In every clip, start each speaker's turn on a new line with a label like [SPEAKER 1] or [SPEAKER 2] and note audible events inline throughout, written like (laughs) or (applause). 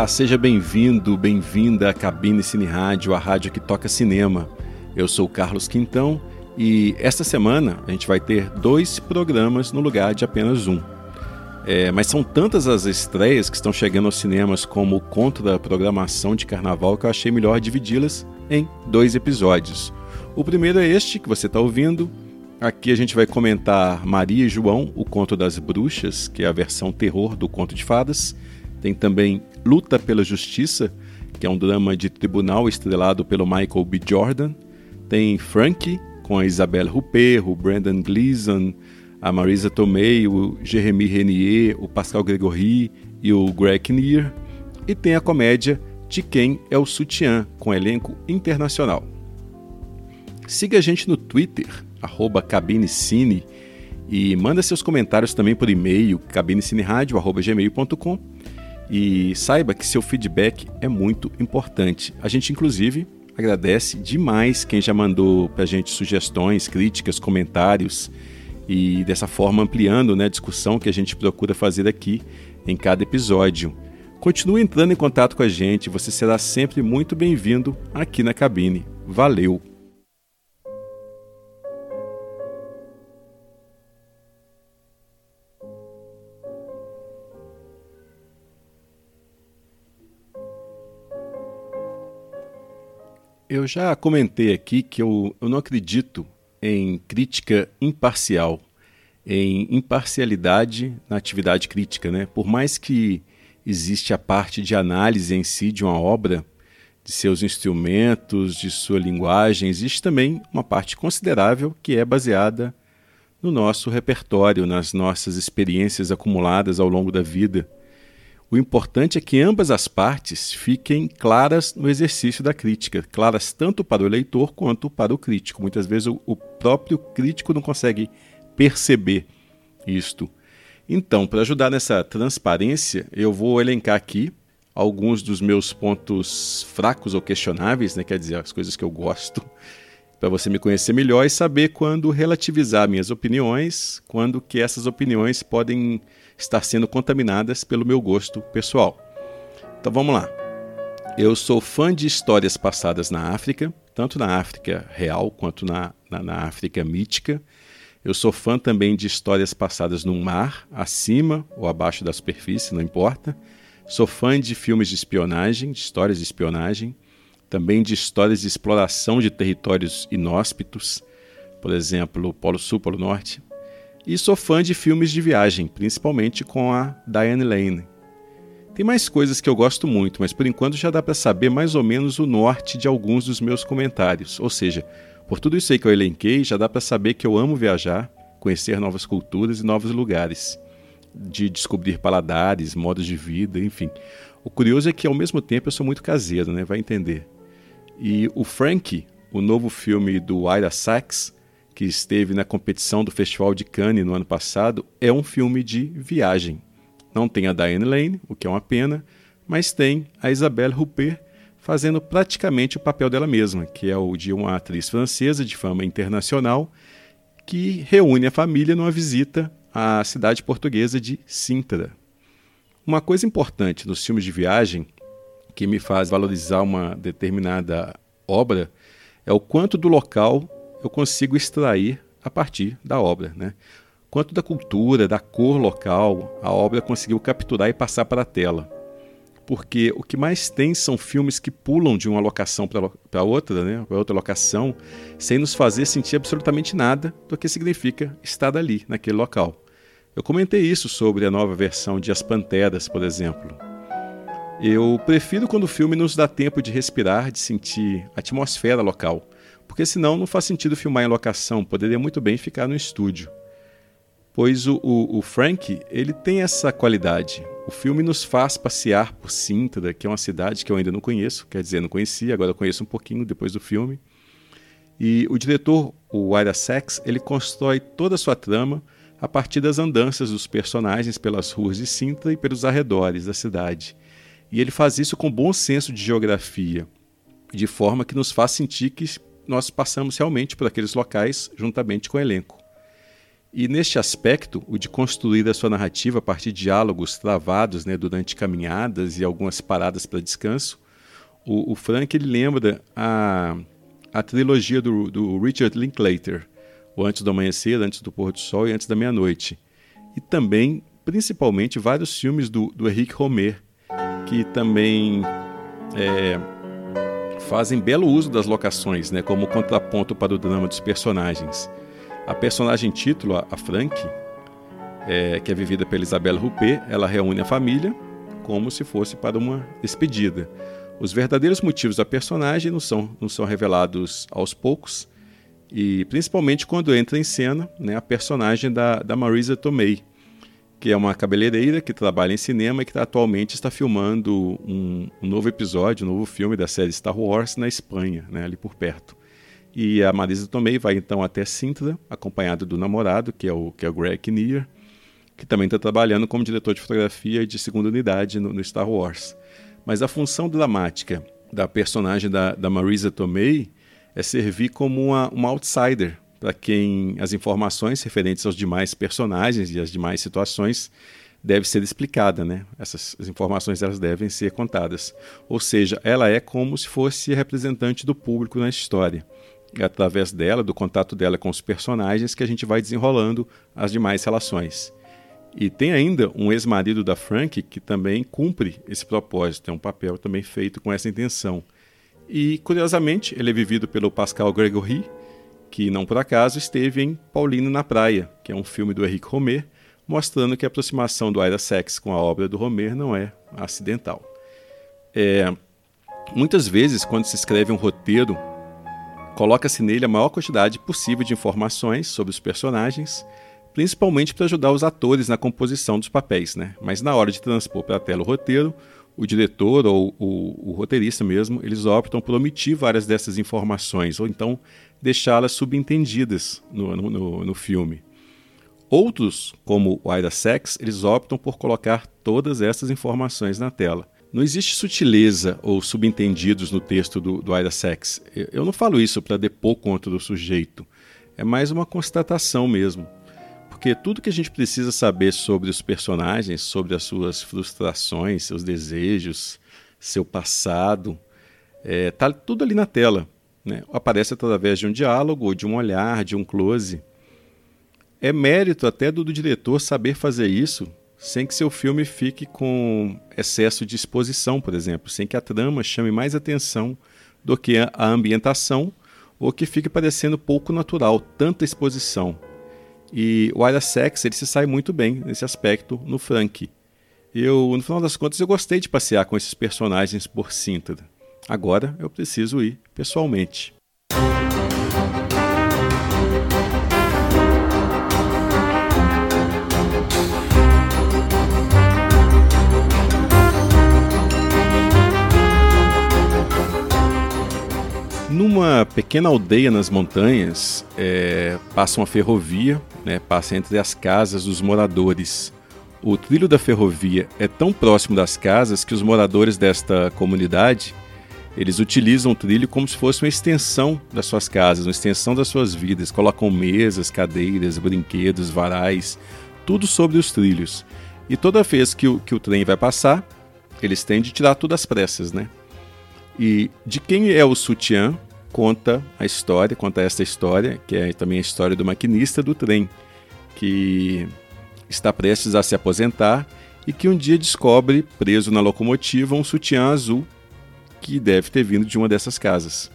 [SPEAKER 1] Olá, seja bem-vindo, bem-vinda à Cabine Cine Rádio, a rádio que toca cinema. Eu sou Carlos Quintão e esta semana a gente vai ter dois programas no lugar de apenas um. É, mas são tantas as estreias que estão chegando aos cinemas como conto da programação de carnaval que eu achei melhor dividi-las em dois episódios. O primeiro é este que você está ouvindo. Aqui a gente vai comentar Maria e João, o conto das bruxas, que é a versão terror do conto de fadas. Tem também Luta pela Justiça, que é um drama de tribunal estrelado pelo Michael B. Jordan. Tem Frankie, com a Isabelle Huppert, o Brandon Gleeson, a Marisa Tomei, o Jeremy Renier, o Pascal Gregory e o Greg Kinnear. E tem a comédia De Quem é o Sutiã, com elenco internacional. Siga a gente no Twitter, arroba cabinecine, e manda seus comentários também por e-mail, cabinecineradio.gmail.com e saiba que seu feedback é muito importante. A gente, inclusive, agradece demais quem já mandou para a gente sugestões, críticas, comentários e dessa forma ampliando né, a discussão que a gente procura fazer aqui em cada episódio. Continue entrando em contato com a gente, você será sempre muito bem-vindo aqui na cabine. Valeu! Eu já comentei aqui que eu, eu não acredito em crítica imparcial, em imparcialidade na atividade crítica. Né? Por mais que existe a parte de análise em si de uma obra, de seus instrumentos, de sua linguagem, existe também uma parte considerável que é baseada no nosso repertório, nas nossas experiências acumuladas ao longo da vida. O importante é que ambas as partes fiquem claras no exercício da crítica, claras tanto para o leitor quanto para o crítico. Muitas vezes o, o próprio crítico não consegue perceber isto. Então, para ajudar nessa transparência, eu vou elencar aqui alguns dos meus pontos fracos ou questionáveis, né? quer dizer, as coisas que eu gosto, (laughs) para você me conhecer melhor e saber quando relativizar minhas opiniões, quando que essas opiniões podem estar sendo contaminadas pelo meu gosto pessoal. Então vamos lá. Eu sou fã de histórias passadas na África, tanto na África real quanto na, na, na África mítica. Eu sou fã também de histórias passadas no mar, acima ou abaixo da superfície, não importa. Sou fã de filmes de espionagem, de histórias de espionagem, também de histórias de exploração de territórios inóspitos, por exemplo, Polo Sul, Polo Norte. E sou fã de filmes de viagem, principalmente com a Diane Lane. Tem mais coisas que eu gosto muito, mas por enquanto já dá para saber mais ou menos o norte de alguns dos meus comentários. Ou seja, por tudo isso aí que eu elenquei, já dá para saber que eu amo viajar, conhecer novas culturas e novos lugares, de descobrir paladares, modos de vida, enfim. O curioso é que ao mesmo tempo eu sou muito caseiro, né? Vai entender. E o Frank, o novo filme do Ira Sachs, que esteve na competição do Festival de Cannes no ano passado, é um filme de viagem. Não tem a Diane Lane, o que é uma pena, mas tem a Isabelle Huppert fazendo praticamente o papel dela mesma, que é o de uma atriz francesa de fama internacional que reúne a família numa visita à cidade portuguesa de Sintra. Uma coisa importante nos filmes de viagem que me faz valorizar uma determinada obra é o quanto do local eu consigo extrair a partir da obra. Né? Quanto da cultura, da cor local, a obra conseguiu capturar e passar para a tela. Porque o que mais tem são filmes que pulam de uma locação para outra, né, para outra locação, sem nos fazer sentir absolutamente nada do que significa estar ali, naquele local. Eu comentei isso sobre a nova versão de As Panteras, por exemplo. Eu prefiro quando o filme nos dá tempo de respirar, de sentir a atmosfera local porque senão não faz sentido filmar em locação, poderia muito bem ficar no estúdio. Pois o, o, o Frank, ele tem essa qualidade. O filme nos faz passear por Sintra, que é uma cidade que eu ainda não conheço, quer dizer, não conhecia, agora conheço um pouquinho depois do filme. E o diretor, o Ira Sachs, ele constrói toda a sua trama a partir das andanças dos personagens pelas ruas de Sintra e pelos arredores da cidade. E ele faz isso com bom senso de geografia, de forma que nos faz sentir que nós passamos realmente por aqueles locais juntamente com o elenco. E neste aspecto, o de construir a sua narrativa a partir de diálogos travados né, durante caminhadas e algumas paradas para descanso, o, o, Frank ele lembra a, a trilogia do, do Richard Linklater, o Antes do Amanhecer, Antes do Pôr do Sol e Antes da Meia-Noite. E também, principalmente, vários filmes do, do Henrique Romer, que também é, fazem belo uso das locações, né, como contraponto para o drama dos personagens. A personagem título, a Frank, é, que é vivida pela Isabelle Ruppé, ela reúne a família como se fosse para uma despedida. Os verdadeiros motivos da personagem não são, não são revelados aos poucos, e principalmente quando entra em cena né, a personagem da, da Marisa Tomei, que é uma cabeleireira que trabalha em cinema e que atualmente está filmando um, um, novo episódio, um novo filme da série Star Wars na Espanha, né, ali por perto. E a Marisa Tomei vai então até Sintra, acompanhada do namorado, que é o, que é o Greg Kinnear, que também está trabalhando como diretor de fotografia de segunda unidade no, no Star Wars. Mas a função dramática da personagem da, da Marisa Tomei é servir como uma, uma outsider para quem as informações referentes aos demais personagens e às demais situações deve ser explicada, né? Essas informações elas devem ser contadas. Ou seja, ela é como se fosse representante do público na história. É através dela, do contato dela com os personagens, que a gente vai desenrolando as demais relações. E tem ainda um ex-marido da Frank que também cumpre esse propósito, é um papel também feito com essa intenção. E, curiosamente, ele é vivido pelo Pascal Gregory, que não por acaso esteve em Paulino na Praia, que é um filme do Henrique Romer, mostrando que a aproximação do Ira Sex com a obra do Romer não é acidental. É, muitas vezes, quando se escreve um roteiro, coloca-se nele a maior quantidade possível de informações sobre os personagens, principalmente para ajudar os atores na composição dos papéis, né? Mas na hora de transpor para a tela o roteiro, o diretor ou o, o, roteirista mesmo, eles optam por omitir várias dessas informações, ou então deixá-las subentendidas no, no, no, filme. Outros, como o Ida Sex, eles optam por colocar todas essas informações na tela. Não existe sutileza ou subentendidos no texto do, do Ida Sex. Eu não falo isso para depor contra o sujeito. É mais uma constatação mesmo. Porque tudo que a gente precisa saber sobre os personagens, sobre as suas frustrações, seus desejos, seu passado, é, tá tudo ali na tela. Né? Aparece através de um diálogo, de um olhar, de um close. É mérito até do, do diretor saber fazer isso sem que seu filme fique com excesso de exposição, por exemplo, sem que a trama chame mais atenção do que a ambientação ou que fique parecendo pouco natural, tanta exposição. E o Ira Sex ele se sai muito bem nesse aspecto no Frank. Eu, no final das contas, eu gostei de passear com esses personagens por Sintra. Agora eu preciso ir pessoalmente. Numa pequena aldeia nas montanhas, é, passa uma ferrovia, né, passa entre as casas dos moradores. O trilho da ferrovia é tão próximo das casas que os moradores desta comunidade eles utilizam o trilho como se fosse uma extensão das suas casas, uma extensão das suas vidas. Colocam mesas, cadeiras, brinquedos, varais, tudo sobre os trilhos. E toda vez que o, que o trem vai passar, eles têm de tirar tudo às pressas, né? E de quem é o sutiã conta a história, conta esta história, que é também a história do maquinista do trem, que está prestes a se aposentar e que um dia descobre, preso na locomotiva, um sutiã azul que deve ter vindo de uma dessas casas.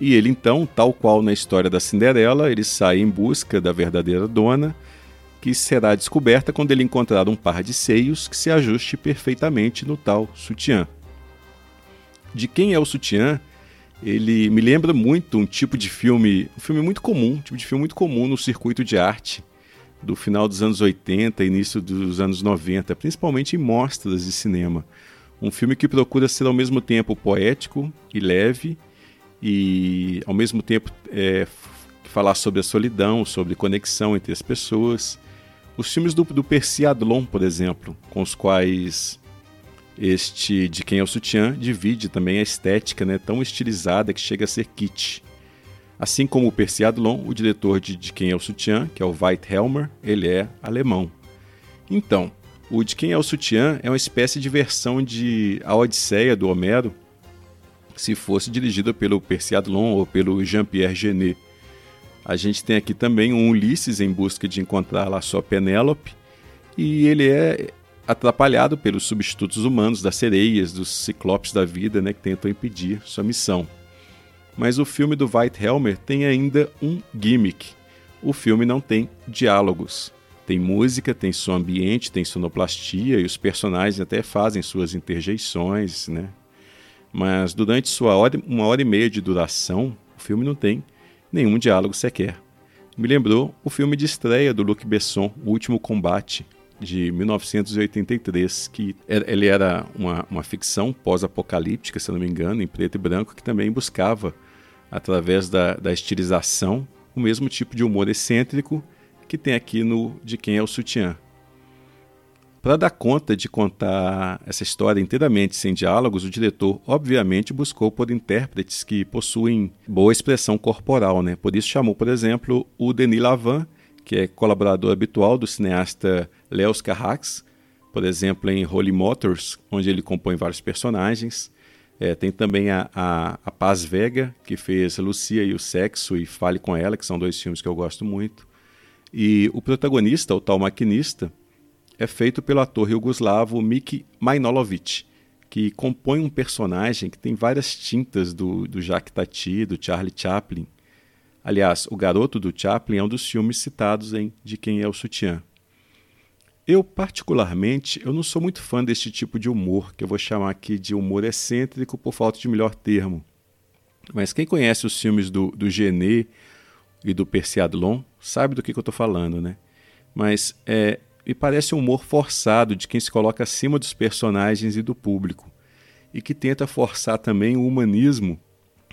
[SPEAKER 1] E ele então, tal qual na história da Cinderela, ele sai em busca da verdadeira dona, que será descoberta quando ele encontrar um par de seios que se ajuste perfeitamente no tal sutiã. De quem é o sutiã? Ele me lembra muito um tipo de filme, um filme muito comum, um tipo de filme muito comum no circuito de arte do final dos anos 80, início dos anos 90, principalmente em mostras de cinema. Um filme que procura ser ao mesmo tempo poético e leve e ao mesmo tempo é, falar sobre a solidão, sobre conexão entre as pessoas. Os filmes do, do Percy Adlon, por exemplo, com os quais este De Quem é o Sutiã divide também a estética né, tão estilizada que chega a ser kit. Assim como o Percy Adlon, o diretor de De Quem é o Sutiã, que é o Weithelmer, ele é alemão. Então, o De Quem é o Sutiã é uma espécie de versão de A Odisseia do Homero, se fosse dirigida pelo Percy Adlon ou pelo Jean-Pierre Genet. A gente tem aqui também um Ulisses em busca de encontrar lá sua Penélope, e ele é atrapalhado pelos substitutos humanos das sereias, dos ciclopes da vida, né, que tentam impedir sua missão. Mas o filme do Weithelmer tem ainda um gimmick. O filme não tem diálogos. Tem música, tem som ambiente, tem sonoplastia e os personagens até fazem suas interjeições, né? Mas durante sua hora, uma hora e meia de duração, o filme não tem nenhum diálogo sequer. Me lembrou o filme de estreia do Luc Besson, O Último Combate, de 1983, que ele era uma, uma ficção pós-apocalíptica, se não me engano, em preto e branco, que também buscava, através da, da estilização, o mesmo tipo de humor excêntrico que tem aqui no De Quem é o Sutiã. Para dar conta de contar essa história inteiramente sem diálogos, o diretor obviamente buscou por intérpretes que possuem boa expressão corporal, né? Por isso chamou, por exemplo, o Denis Lavant, que é colaborador habitual do cineasta Leos Carax, por exemplo, em Holy Motors, onde ele compõe vários personagens. É, tem também a, a, a, Paz Vega, que fez Lucia e o Sexo e Fale com Ela, que são dois filmes que eu gosto muito. E o protagonista, o tal maquinista, é feito pelo ator yugoslavo Miki Majnolovic, que compõe um personagem que tem várias tintas do, do Jacques Tati, do Charlie Chaplin. Aliás, o garoto do Chaplin é um dos filmes citados em De Quem é o Sutiã. Eu, particularmente, eu não sou muito fã desse tipo de humor, que eu vou chamar aqui de humor excêntrico por falta de melhor termo. Mas quem conhece os filmes do, do e do Percy Adlon sabe do que, que eu estou falando, né? Mas é, me parece um humor forçado de quem se coloca acima dos personagens e do público, e que tenta forçar também o humanismo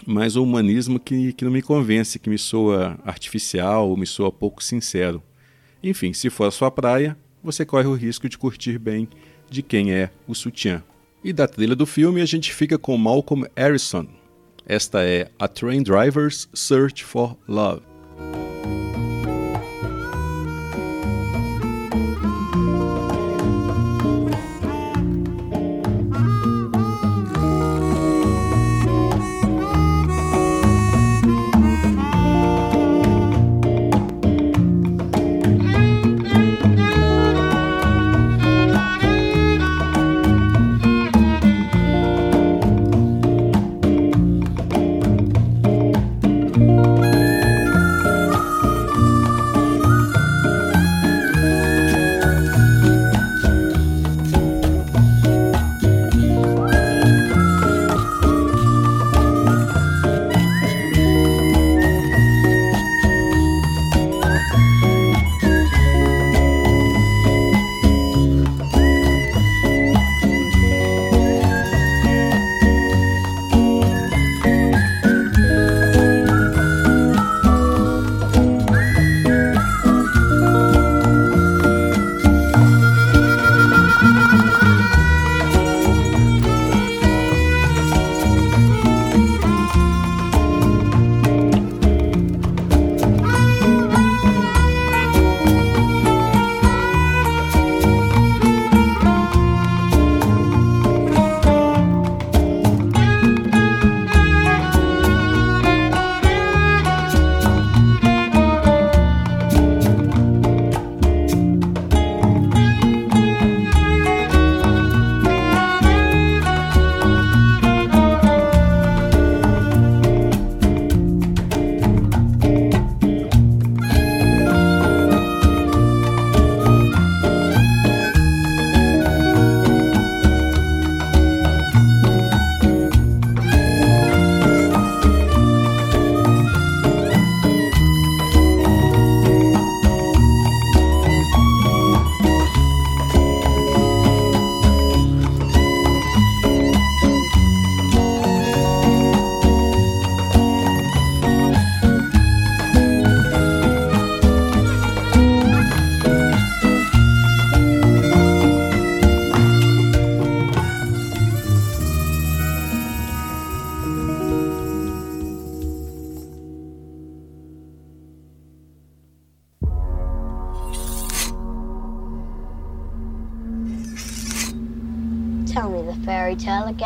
[SPEAKER 1] mas o humanismo que, que não me convence, que me soa artificial me soa pouco sincero. Enfim, se for a sua praia, você corre o risco de curtir bem de quem é o sutiã. E da trilha do filme a gente fica com Malcolm Harrison. Esta é A Train Driver's Search for Love.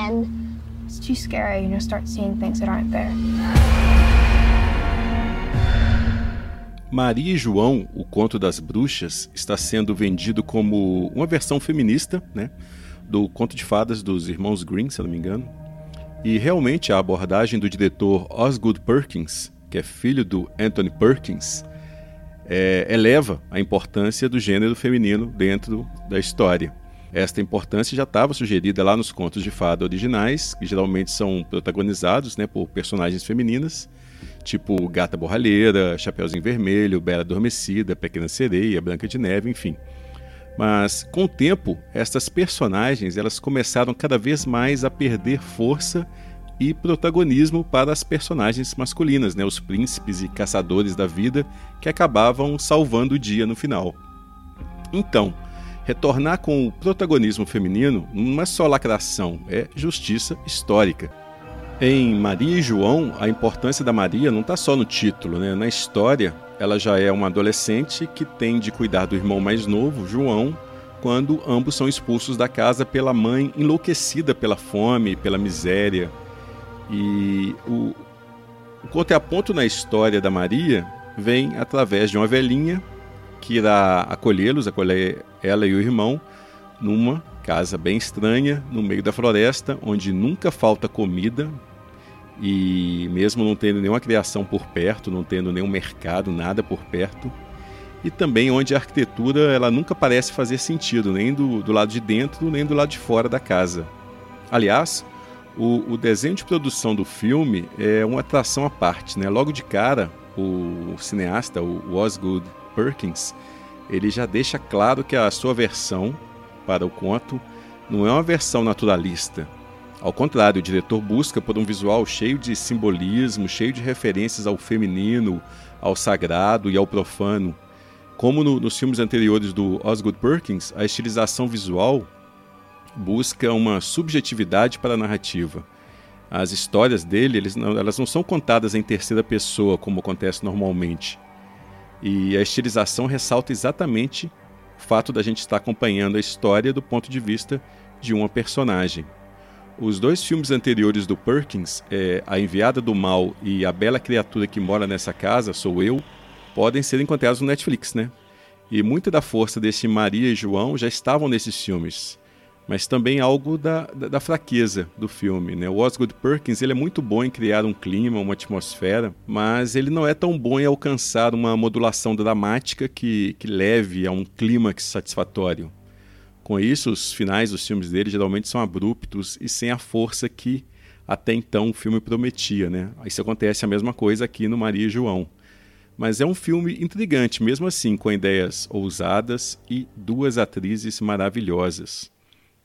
[SPEAKER 2] Again.
[SPEAKER 3] It's too scary, and you'll start seeing things that aren't there.
[SPEAKER 1] Maria e João, o conto das bruxas, está sendo vendido como uma versão feminista, né, do conto de fadas dos irmãos Green, se não me engano. E realmente a abordagem do diretor Osgood Perkins, que é filho do Anthony Perkins, é, eleva a importância do gênero feminino dentro da história. Esta importância já estava sugerida lá nos contos de fada originais, que geralmente são protagonizados né, por personagens femininas, tipo Gata Borralheira, Chapeuzinho Vermelho, Bela Adormecida, Pequena Sereia, Branca de Neve, enfim. Mas com o tempo, estas personagens elas começaram cada vez mais a perder força e protagonismo para as personagens masculinas, né, os príncipes e caçadores da vida que acabavam salvando o dia no final. Então, retornar com o protagonismo feminino não é só lacração, é justiça histórica. Em Maria e João, a importância da Maria não está só no título, né? na história. Ela já é uma adolescente que tem de cuidar do irmão mais novo, João, quando ambos são expulsos da casa pela mãe enlouquecida pela fome, pela miséria, e o, o contraponto na história da Maria vem através de uma velhinha que irá acolhê-los, acolher ela e o irmão, numa casa bem estranha, no meio da floresta, onde nunca falta comida e mesmo não tendo nenhuma criação por perto, não tendo nenhum mercado, nada por perto, e também onde a arquitetura ela nunca parece fazer sentido, nem do, do lado de dentro, nem do lado de fora da casa. Aliás, o, o, desenho de produção do filme é uma atração à parte, né? Logo de cara, o cineasta, o Osgood Perkins, ele já deixa claro que a sua versão para o conto não é uma versão naturalista. Ao contrário, o diretor busca por um visual cheio de simbolismo, cheio de referências ao feminino, ao sagrado e ao profano. Como no, nos filmes anteriores do Osgood Perkins, a estilização visual busca uma subjetividade para a narrativa. As histórias dele, não, elas não são contadas em terceira pessoa, como acontece normalmente. E a estilização ressalta exatamente o fato da gente estar acompanhando a história do ponto de vista de uma personagem. Os dois filmes anteriores do Perkins, é, A Enviada do Mal e A Bela Criatura que Mora Nessa Casa, Sou Eu, podem ser encontrados no Netflix, né? E muita da força desse Maria e João já estavam nesses filmes mas também algo da, da, da, fraqueza do filme. Né? O Osgood Perkins ele é muito bom em criar um clima, uma atmosfera, mas ele não é tão bom em alcançar uma modulação dramática que, que leve a um clímax satisfatório. Com isso, os finais dos filmes dele geralmente são abruptos e sem a força que até então o filme prometia. Né? Isso acontece a mesma coisa aqui no Maria e João. Mas é um filme intrigante, mesmo assim, com ideias ousadas e duas atrizes maravilhosas.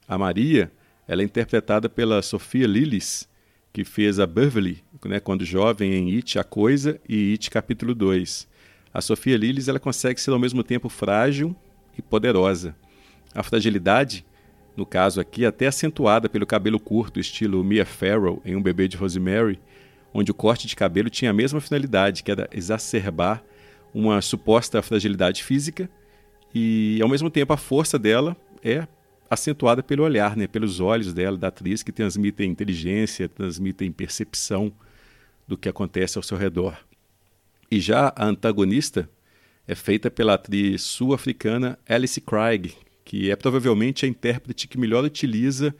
[SPEAKER 1] A Maria, ela é interpretada pela Sofia Lillis, que fez a Beverly, né, quando jovem em It, A Coisa e It Capítulo 2. A Sofia Lillis ela consegue ser ao mesmo tempo frágil e poderosa. A fragilidade, no caso aqui, até acentuada pelo cabelo curto, estilo Mia Farrow em Um Bebê de Rosemary, onde o corte de cabelo tinha a mesma finalidade, que era exacerbar uma suposta fragilidade física, e ao mesmo tempo a força dela é acentuada pelo olhar, né, pelos olhos dela, da atriz, que transmitem inteligência, transmitem percepção do que acontece ao seu redor. E já a antagonista é feita pela atriz sul-africana Alice Craig, que é provavelmente a intérprete que melhor utiliza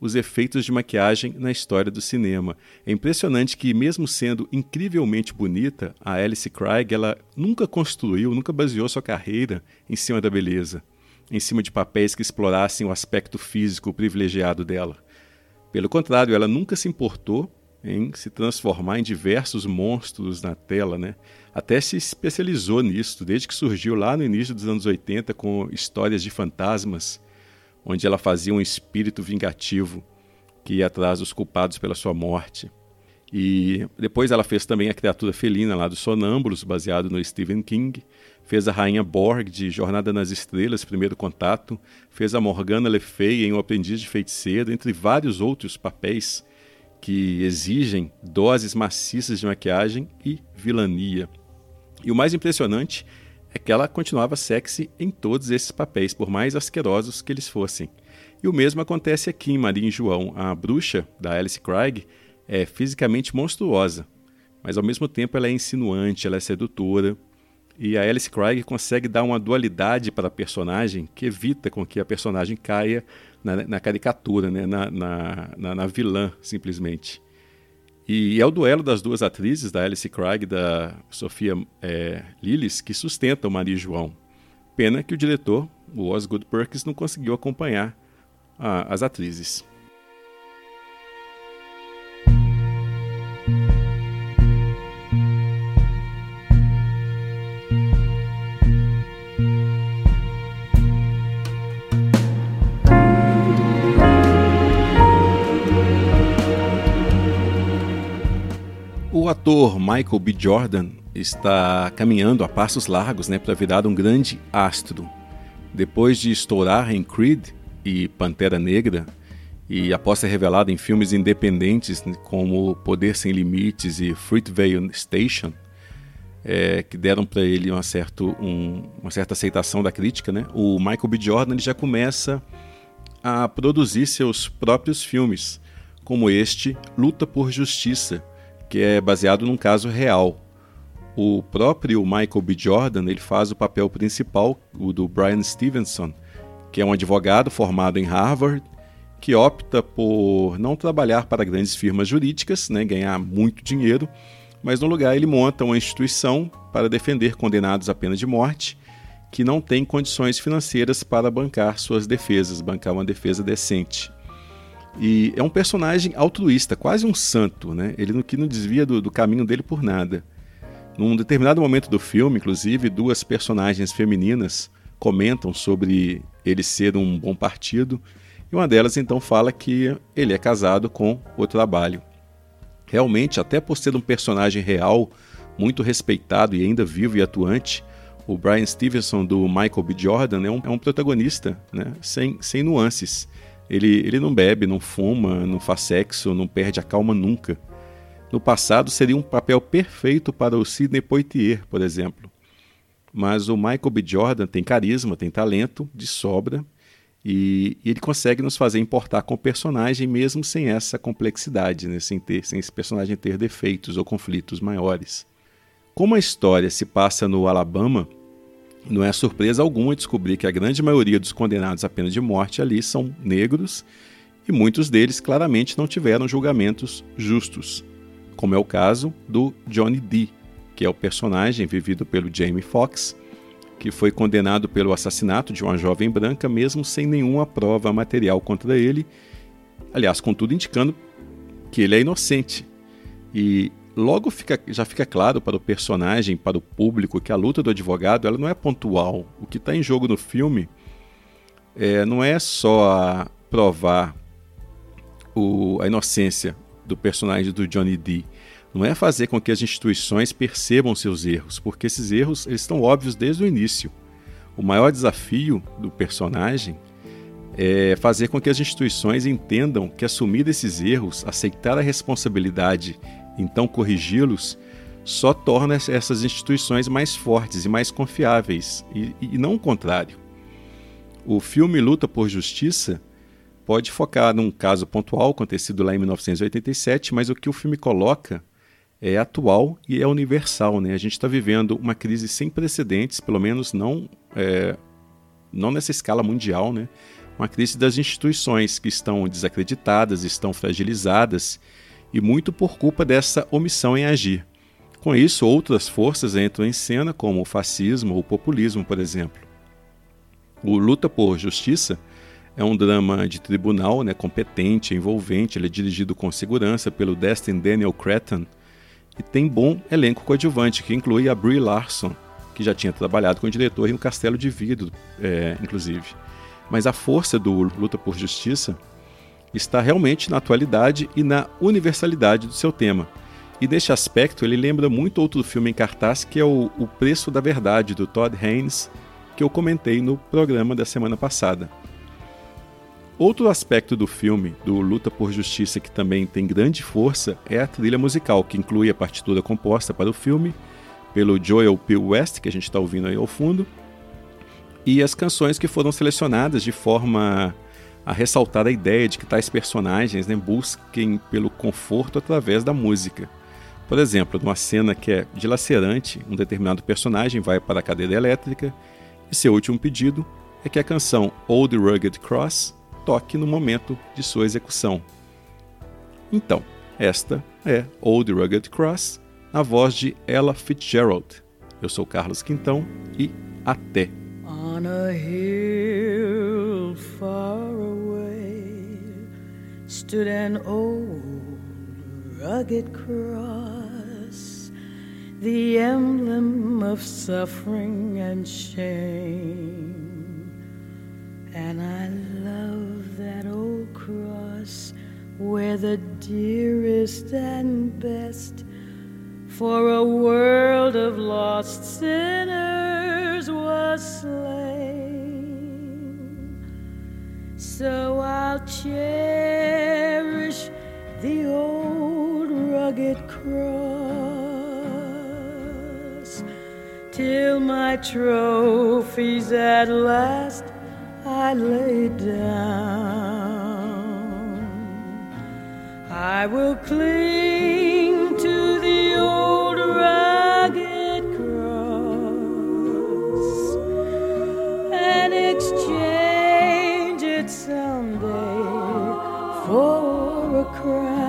[SPEAKER 1] os efeitos de maquiagem na história do cinema. É impressionante que, mesmo sendo incrivelmente bonita, a Alice Craig ela nunca construiu, nunca baseou sua carreira em cima da beleza em cima de papéis que explorassem o aspecto físico privilegiado dela. Pelo contrário, ela nunca se importou em se transformar em diversos monstros na tela, né? Até se especializou nisso, desde que surgiu lá no início dos anos 80 com histórias de fantasmas, onde ela fazia um espírito vingativo que ia atrás dos culpados pela sua morte. E depois ela fez também a criatura felina lá dos Sonâmbulos, baseado no Stephen King, Fez a Rainha Borg de Jornada nas Estrelas, Primeiro Contato. Fez a Morgana Le Fay em O Aprendiz de Feiticeiro, entre vários outros papéis que exigem doses maciças de maquiagem e vilania. E o mais impressionante é que ela continuava sexy em todos esses papéis, por mais asquerosos que eles fossem. E o mesmo acontece aqui em Maria e João. A bruxa da Alice Craig é fisicamente monstruosa, mas ao mesmo tempo ela é insinuante, ela é sedutora. E a Alice Craig consegue dar uma dualidade para a personagem que evita com que a personagem caia na, na caricatura, né? na, na, na, na vilã, simplesmente. E é o duelo das duas atrizes, da Alice Craig e da Sofia é, Lillis, que sustenta o Maria João. Pena que o diretor, o Osgood Perkins, não conseguiu acompanhar a, as atrizes. Ator Michael B. Jordan está caminhando a passos largos né, para virar um grande astro. Depois de estourar em Creed e Pantera Negra, e após ser revelado em filmes independentes né, como Poder Sem Limites e Fruitvale Station, é, que deram para ele uma, certo, um, uma certa aceitação da crítica, né? o Michael B. Jordan já começa a produzir seus próprios filmes, como este Luta por Justiça, que é baseado num caso real. O próprio Michael B. Jordan ele faz o papel principal, o do Brian Stevenson, que é um advogado formado em Harvard, que opta por não trabalhar para grandes firmas jurídicas, né, ganhar muito dinheiro, mas no lugar ele monta uma instituição para defender condenados à pena de morte que não tem condições financeiras para bancar suas defesas, bancar uma defesa decente. E é um personagem altruísta, quase um santo, né? Ele que não desvia do, do caminho dele por nada. Num determinado momento do filme, inclusive, duas personagens femininas comentam sobre ele ser um bom partido, e uma delas então fala que ele é casado com o trabalho. Realmente, até por ser um personagem real, muito respeitado e ainda vivo e atuante, o Brian Stevenson do Michael B. Jordan é um, é um protagonista né? sem, sem nuances. Ele, ele não bebe, não fuma, não faz sexo, não perde a calma nunca. No passado seria um papel perfeito para o Sidney Poitier, por exemplo. Mas o Michael B. Jordan tem carisma, tem talento de sobra e, e ele consegue nos fazer importar com o personagem mesmo sem essa complexidade, né? sem, ter, sem esse personagem ter defeitos ou conflitos maiores. Como a história se passa no Alabama, não é surpresa alguma descobrir que a grande maioria dos condenados à pena de morte ali são negros e muitos deles claramente não tiveram julgamentos justos, como é o caso do Johnny D, que é o personagem vivido pelo Jamie Foxx, que foi condenado pelo assassinato de uma jovem branca mesmo sem nenhuma prova material contra ele, aliás, contudo indicando que ele é inocente. E logo fica, já fica claro para o personagem, para o público, que a luta do advogado ela não é pontual. O que está em jogo no filme é, não é só provar o, a inocência do personagem do Johnny D. Não é fazer com que as instituições percebam seus erros, porque esses erros eles estão óbvios desde o início. O maior desafio do personagem é fazer com que as instituições entendam que assumir esses erros, aceitar a responsabilidade então, corrigi-los só torna essas instituições mais fortes e mais confiáveis, e, e não o contrário. O filme Luta por Justiça pode focar num caso pontual acontecido lá em 1987, mas o que o filme coloca é atual e é universal. Né? A gente está vivendo uma crise sem precedentes, pelo menos não, é, não nessa escala mundial, né? uma crise das instituições que estão desacreditadas, estão fragilizadas e muito por culpa dessa omissão em agir. Com isso, outras forças entram em cena, como o fascismo ou o populismo, por exemplo. O Luta por Justiça é um drama de tribunal né, competente, envolvente, ele é dirigido com segurança pelo Destin Daniel Cretton e tem bom elenco coadjuvante, que inclui a Brie Larson, que já tinha trabalhado com o diretor em Castelo de Vidro, é, inclusive. Mas a força do Luta por Justiça está realmente na atualidade e na universalidade do seu tema. E neste aspecto, ele lembra muito outro filme em cartaz que é o, o Preço da Verdade, do Todd Haynes, que eu comentei no programa da semana passada. Outro aspecto do filme, do Luta por Justiça, que também tem grande força, é a trilha musical, que inclui a partitura composta para o filme pelo Joel P. West, que a gente está ouvindo aí ao fundo, e as canções que foram selecionadas de forma
[SPEAKER 4] a ressaltar a ideia de que tais personagens né, busquem pelo conforto através da música. Por exemplo, numa cena que é dilacerante, um determinado personagem vai para a cadeira elétrica e seu último pedido é que a canção Old Rugged Cross toque no momento de sua execução. Então, esta é Old Rugged Cross, na voz de Ella Fitzgerald. Eu sou Carlos Quintão e até! On a hill far away stood an old rugged cross, the emblem of suffering and shame. And I love that old cross where the dearest and best for a world of lost sinners was slain. So I'll cherish the old rugged cross till my trophies at last I lay down. I will cling for a crown.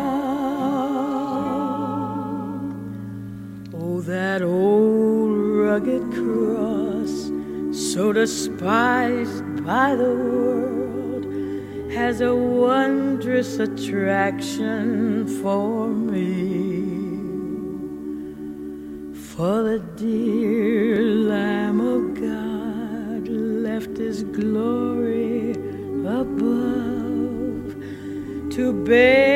[SPEAKER 4] Oh, that old rugged cross, so despised by the world has a wondrous attraction for me. For the dear Lamb of God left his glory baby.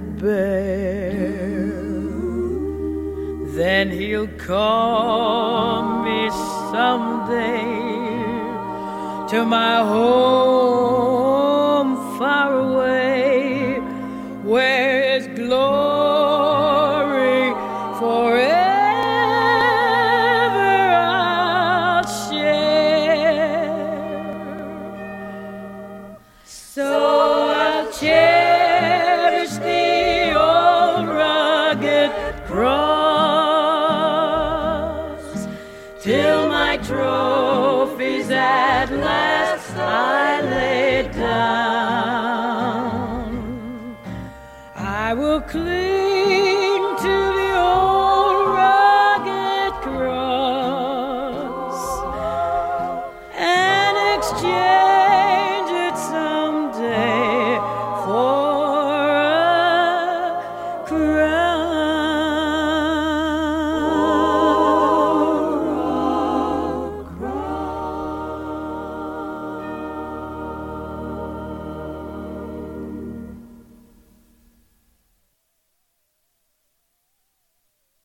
[SPEAKER 4] Bear. Then he'll call me someday to my home